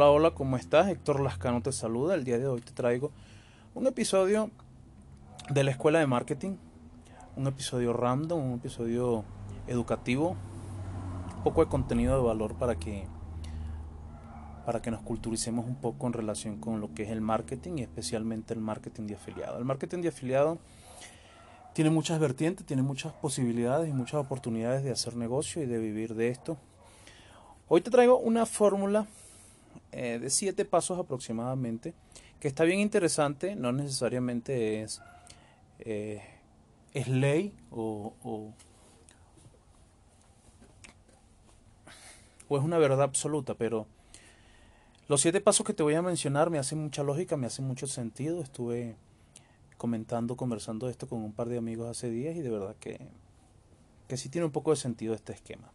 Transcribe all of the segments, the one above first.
Hola, hola, ¿cómo estás? Héctor Lascano te saluda. El día de hoy te traigo un episodio de la Escuela de Marketing, un episodio random, un episodio educativo, un poco de contenido de valor para que para que nos culturicemos un poco en relación con lo que es el marketing y especialmente el marketing de afiliado. El marketing de afiliado tiene muchas vertientes, tiene muchas posibilidades y muchas oportunidades de hacer negocio y de vivir de esto. Hoy te traigo una fórmula eh, de siete pasos aproximadamente que está bien interesante, no necesariamente es, eh, es ley o, o, o es una verdad absoluta, pero los siete pasos que te voy a mencionar me hacen mucha lógica, me hacen mucho sentido. Estuve comentando, conversando esto con un par de amigos hace días y de verdad que, que sí tiene un poco de sentido este esquema.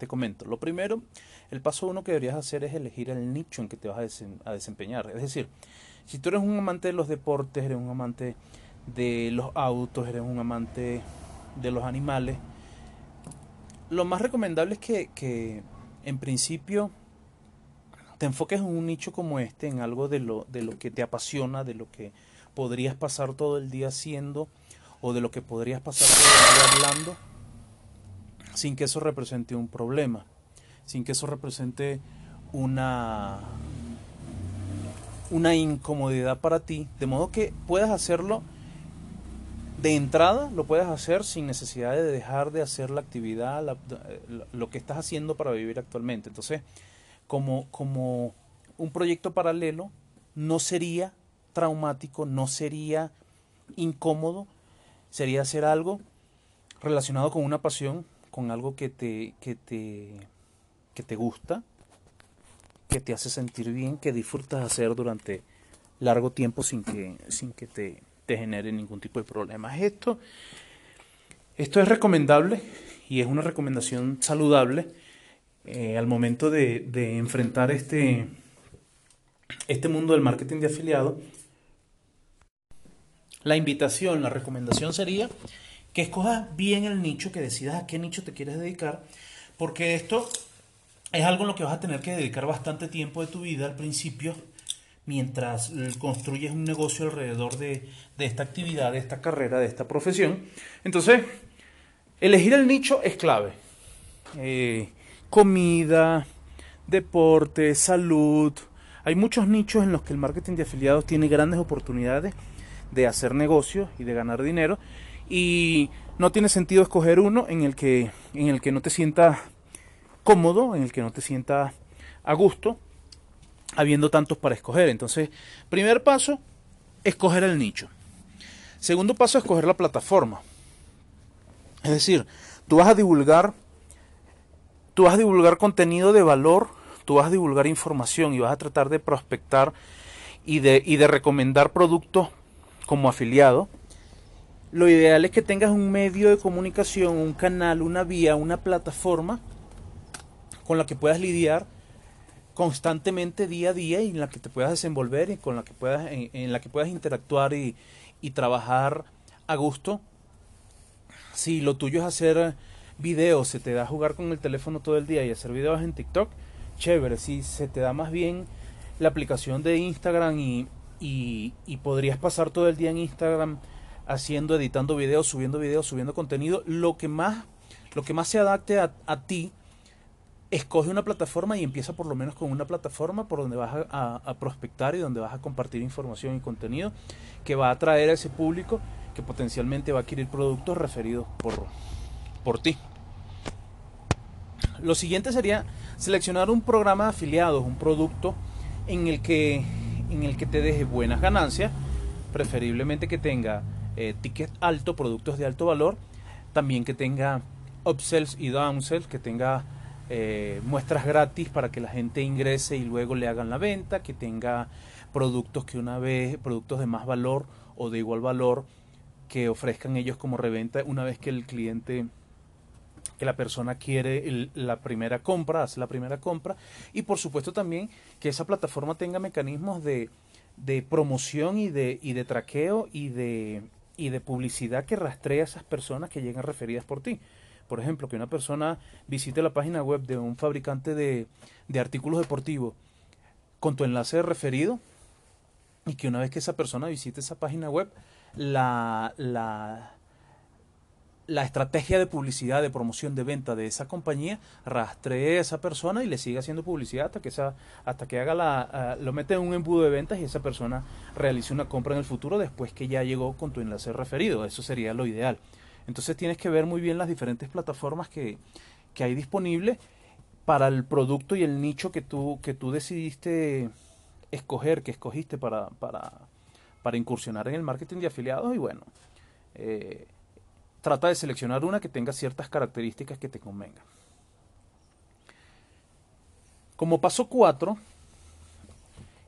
Te comento. Lo primero, el paso uno que deberías hacer es elegir el nicho en que te vas a, desempeñar. Es decir, si tú eres un amante de los deportes, eres un amante de los autos, eres un amante de los animales, lo más recomendable es que, que en principio te enfoques en un nicho como este, en algo de lo, de lo que te apasiona, de lo que podrías pasar todo el día haciendo o de lo que podrías pasar todo el día hablando sin que eso represente un problema, sin que eso represente una una incomodidad para ti, de modo que puedas hacerlo de entrada, lo puedes hacer sin necesidad de dejar de hacer la actividad, lo que estás haciendo para vivir actualmente. Entonces, como, como un proyecto paralelo, no sería traumático, no sería incómodo, sería hacer algo relacionado con una pasión, con algo que te, que te, que te gusta, que te hace sentir bien, que disfrutas hacer durante largo tiempo sin que, sin que te, genere ningún tipo de problemas. Esto, esto es recomendable y es una recomendación saludable eh, al momento de, de, enfrentar este, este mundo del marketing de afiliado, la invitación, la recomendación sería que escojas bien el nicho, que decidas a qué nicho te quieres dedicar, porque esto es algo en lo que vas a tener que dedicar bastante tiempo de tu vida al principio, mientras construyes un negocio alrededor de, de esta actividad, de esta carrera, de esta profesión. Entonces, elegir el nicho es clave. Eh, comida, deporte, salud. Hay muchos nichos en los que el marketing de afiliados tiene grandes oportunidades de hacer negocios y de ganar dinero y no tiene sentido escoger uno en el que en el que no te sientas cómodo, en el que no te sientas a gusto, habiendo tantos para escoger. Entonces, primer paso, escoger el nicho. Segundo paso, escoger la plataforma. Es decir, tú vas a divulgar tú vas a divulgar contenido de valor, tú vas a divulgar información y vas a tratar de prospectar y de, y de recomendar productos como afiliado. Lo ideal es que tengas un medio de comunicación, un canal, una vía, una plataforma con la que puedas lidiar constantemente día a día y en la que te puedas desenvolver y con la que puedas en, en la que puedas interactuar y, y trabajar a gusto. Si lo tuyo es hacer videos, se te da jugar con el teléfono todo el día y hacer videos en TikTok, chévere. Si se te da más bien la aplicación de Instagram y, y, podrías pasar todo el día en Instagram haciendo, editando videos, subiendo videos, subiendo contenido, lo que más, lo que más se adapte a, ti, escoge una plataforma y empieza por lo menos con una plataforma por donde vas a, a, prospectar y donde vas a compartir información y contenido que va a atraer a ese público que potencialmente va a adquirir productos referidos por, por ti. Lo siguiente sería seleccionar un programa de afiliados, un producto en el que, en el que te deje buenas ganancias, preferiblemente que tenga eh, ticket alto, productos de alto valor, también que tenga upsells y downsells, que tenga eh, muestras gratis para que la gente ingrese y luego le hagan la venta, que tenga productos que una vez, productos de más valor o de igual valor que ofrezcan ellos como reventa una vez que el cliente que la persona quiere la primera compra, hace la primera compra. Y por supuesto también que esa plataforma tenga mecanismos de, de promoción y de, y de traqueo y de, y de publicidad que rastree a esas personas que llegan referidas por ti. Por ejemplo, que una persona visite la página web de un fabricante de, de artículos deportivos con tu enlace de referido y que una vez que esa persona visite esa página web, la, la, la estrategia de publicidad, de promoción, de venta de esa compañía rastree a esa persona y le siga haciendo publicidad hasta que esa, hasta que haga la, lo mete en un embudo de ventas y esa persona realice una compra en el futuro después que ya llegó con tu enlace referido. Eso sería lo ideal. Entonces tienes que ver muy bien las diferentes plataformas que, que hay disponibles para el producto y el nicho que tú, que tú decidiste escoger, que escogiste para, para, para incursionar en el marketing de afiliados y bueno, eh, trata de seleccionar una que tenga ciertas características que te convengan. Como paso 4,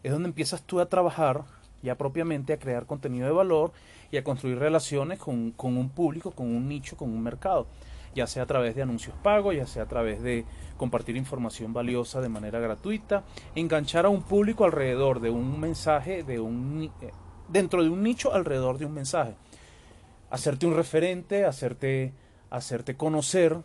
es donde empiezas tú a trabajar ya propiamente a crear contenido de valor y a construir relaciones con, con un público, con un nicho, con un mercado ya sea a través de anuncios pagos, ya sea a través de compartir información valiosa de manera gratuita, enganchar a un público alrededor de un mensaje, de un, eh, dentro de un nicho alrededor de un mensaje. Hacerte un referente, hacerte, hacerte conocer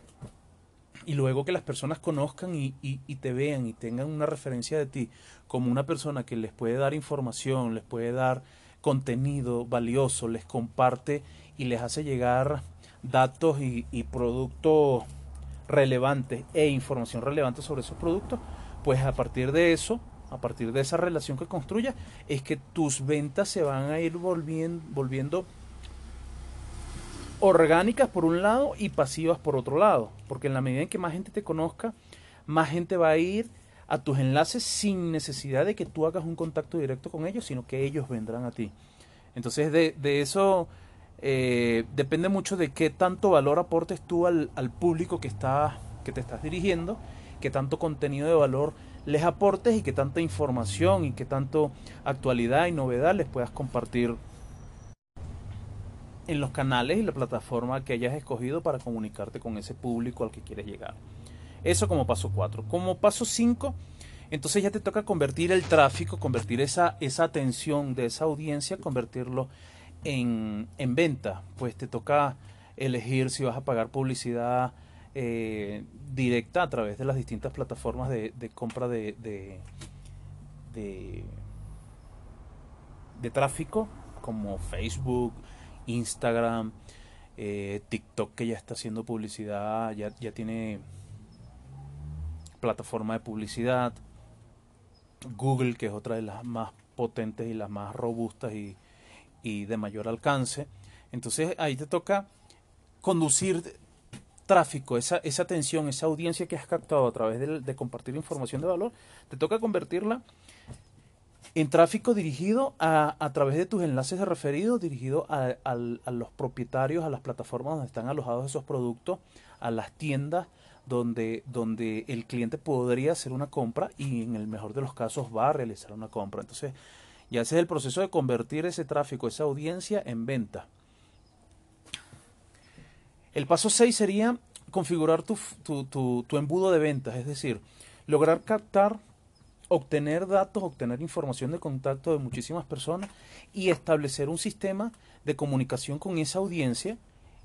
y luego que las personas conozcan y, y, te vean y tengan una referencia de ti como una persona que les puede dar información, les puede dar contenido valioso, les comparte y les hace llegar datos y, productos relevantes e información relevante sobre esos productos, pues a partir de eso, a partir de esa relación que construyas, es que tus ventas se van a ir volviendo, volviendo orgánicas por un lado y pasivas por otro lado, porque en la medida en que más gente te conozca, más gente va a ir a tus enlaces sin necesidad de que tú hagas un contacto directo con ellos, sino que ellos vendrán a ti. Entonces de, eso eh, depende mucho de qué tanto valor aportes tú al, público que, está, que te estás dirigiendo, qué tanto contenido de valor les aportes y qué tanta información y qué tanto actualidad y novedad les puedas compartir en los canales y la plataforma que hayas escogido para comunicarte con ese público al que quieres llegar. Eso como paso 4. Como paso 5, entonces ya te toca convertir el tráfico, convertir esa, esa atención de esa audiencia, convertirlo en, en venta, pues te toca elegir si vas a pagar publicidad eh, directa a través de las distintas plataformas de, compra de, de, de, tráfico como Facebook, Instagram, eh, TikTok que ya está haciendo publicidad, ya, tiene plataforma de publicidad, Google que es otra de las más potentes y las más robustas y, de mayor alcance. Entonces ahí te toca conducir tráfico, esa, esa atención, esa audiencia que has captado a través de, compartir información de valor, te toca convertirla en tráfico dirigido a, a través de tus enlaces de referido, dirigido a, a, los propietarios, a las plataformas donde están alojados esos productos, a las tiendas donde, donde el cliente podría hacer una compra y en el mejor de los casos va a realizar una compra. Entonces, y ese es el proceso de convertir ese tráfico, esa audiencia en venta. El paso 6 sería configurar tu, tu, embudo de ventas, es decir, lograr captar, obtener datos, obtener información de contacto de muchísimas personas y establecer un sistema de comunicación con esa audiencia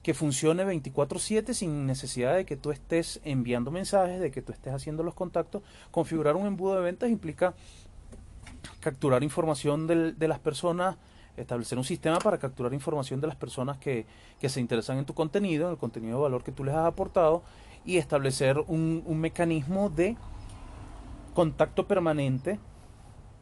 que funcione 24/7 sin necesidad de que tú estés enviando mensajes, de que tú estés haciendo los contactos. Configurar un embudo de ventas implica capturar información de las personas, establecer un sistema para capturar información de las personas que, se interesan en tu contenido, en el contenido de valor que tú les has aportado, y establecer un, mecanismo de contacto permanente,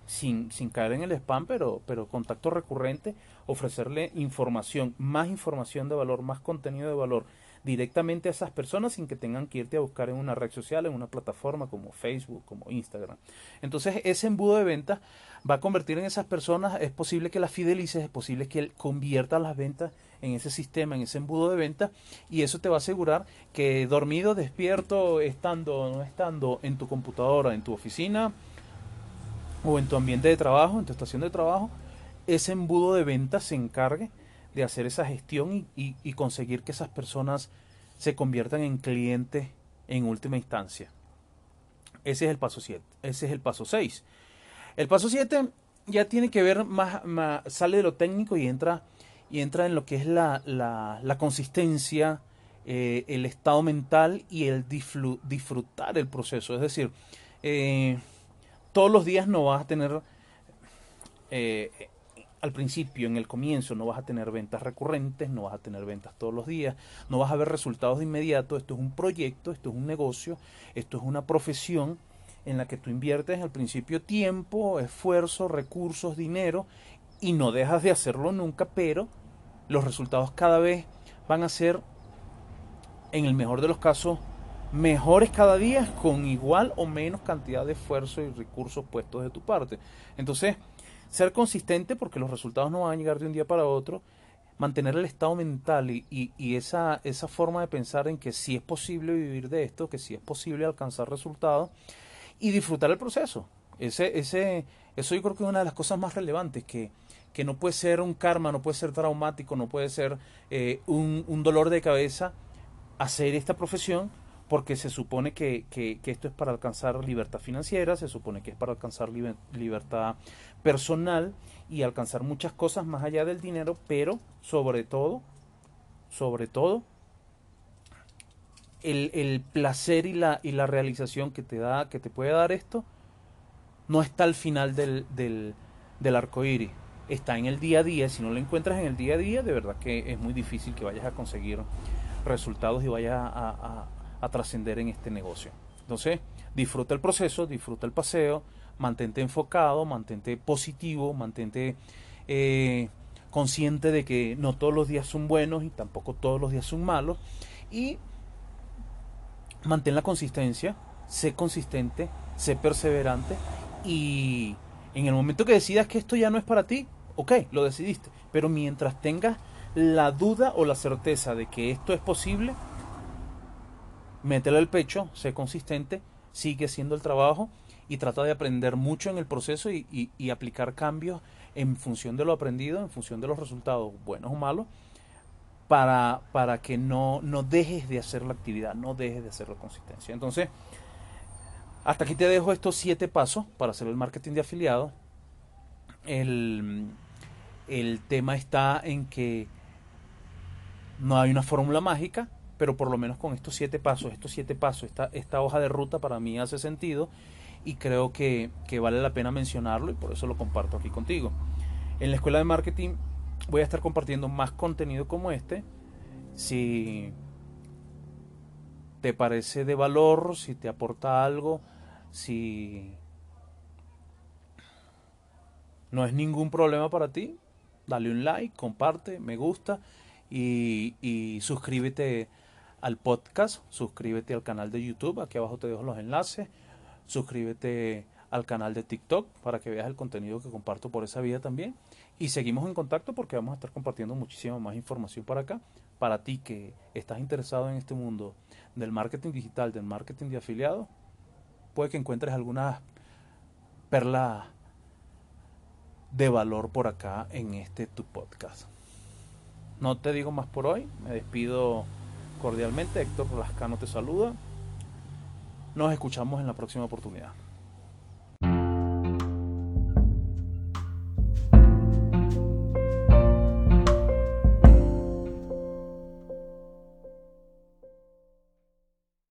sin, sin caer en el spam, pero, pero contacto recurrente, ofrecerle información, más información de valor, más contenido de valor directamente a esas personas sin que tengan que irte a buscar en una red social, en una plataforma como Facebook, como Instagram. Entonces ese embudo de ventas va a convertir en esas personas, es posible que las fidelices, es posible que él convierta las ventas en ese sistema, en ese embudo de ventas, y eso te va a asegurar que dormido, despierto, estando o no estando en tu computadora, en tu oficina o en tu ambiente de trabajo, en tu estación de trabajo, ese embudo de ventas se encargue de hacer esa gestión y, conseguir que esas personas se conviertan en clientes en última instancia. Ese es el paso 7. Ese es el paso 6. El paso 7 ya tiene que ver más, sale de lo técnico y entra, y entra en lo que es la, la, consistencia, eh, el estado mental y el disfrutar el proceso. Es decir, eh, todos los días no vas a tener, eh, al principio, en el comienzo, no vas a tener ventas recurrentes, no vas a tener ventas todos los días, no vas a ver resultados de inmediato. Esto es un proyecto, esto es un negocio, esto es una profesión en la que tú inviertes al principio tiempo, esfuerzo, recursos, dinero y no dejas de hacerlo nunca, pero los resultados cada vez van a ser, en el mejor de los casos, mejores cada día con igual o menos cantidad de esfuerzo y recursos puestos de tu parte. Entonces, ser consistente porque los resultados no van a llegar de un día para otro, mantener el estado mental y, y, esa, esa forma de pensar en que sí es posible vivir de esto, que sí es posible alcanzar resultados y disfrutar el proceso. Ese, ese, eso yo creo que es una de las cosas más relevantes, que, que no puede ser un karma, no puede ser traumático, no puede ser eh, un, un dolor de cabeza hacer esta profesión, porque se supone que, esto es para alcanzar libertad financiera, se supone que es para alcanzar libertad personal y alcanzar muchas cosas más allá del dinero, pero sobre todo, sobre todo, el, placer y la, y la realización que te da, que te puede dar esto, no está al final del, del, del arco iris, está en el día a día. Si no lo encuentras en el día a día, de verdad que es muy difícil que vayas a conseguir resultados y vayas a trascender en este negocio. Entonces, disfruta el proceso, disfruta el paseo, mantente enfocado, mantente positivo, mantente eh, consciente de que no todos los días son buenos y tampoco todos los días son malos. Y mantén la consistencia, sé consistente, sé perseverante y en el momento que decidas que esto ya no es para ti, ok, lo decidiste. Pero mientras tengas la duda o la certeza de que esto es posible, métele el pecho, sé consistente, sigue haciendo el trabajo y trata de aprender mucho en el proceso y, aplicar cambios en función de lo aprendido, en función de los resultados buenos o malos, para, para que no, no dejes de hacer la actividad, no dejes de hacer la consistencia. Entonces, hasta aquí te dejo estos siete pasos para hacer el marketing de afiliados. El, el tema está en que no hay una fórmula mágica, pero por lo menos con estos siete pasos, estos siete pasos, esta, esta hoja de ruta para mí hace sentido y creo que, vale la pena mencionarlo y por eso lo comparto aquí contigo. En la escuela de marketing voy a estar compartiendo más contenido como este. Si te parece de valor, si te aporta algo, si no es ningún problema para ti, dale un like, comparte, me gusta y, y suscríbete al podcast, suscríbete al canal de YouTube, aquí abajo te dejo los enlaces, suscríbete al canal de TikTok para que veas el contenido que comparto por esa vía también. Y seguimos en contacto porque vamos a estar compartiendo muchísima más información para acá. Para ti que estás interesado en este mundo del marketing digital, del marketing de afiliados, puede que encuentres alguna perla de valor por acá en este tu podcast. No te digo más por hoy, me despido Cordialmente, Héctor Lascano te saluda. Nos escuchamos en la próxima oportunidad.